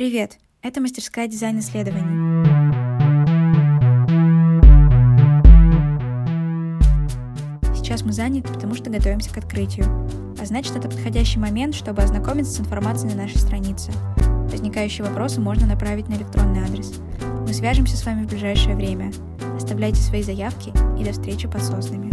Привет! Это мастерская дизайн-исследований. Сейчас мы заняты, потому что готовимся к открытию. А значит, это подходящий момент, чтобы ознакомиться с информацией на нашей странице. Возникающие вопросы можно направить на электронный адрес. Мы свяжемся с вами в ближайшее время. Оставляйте свои заявки и до встречи под соснами.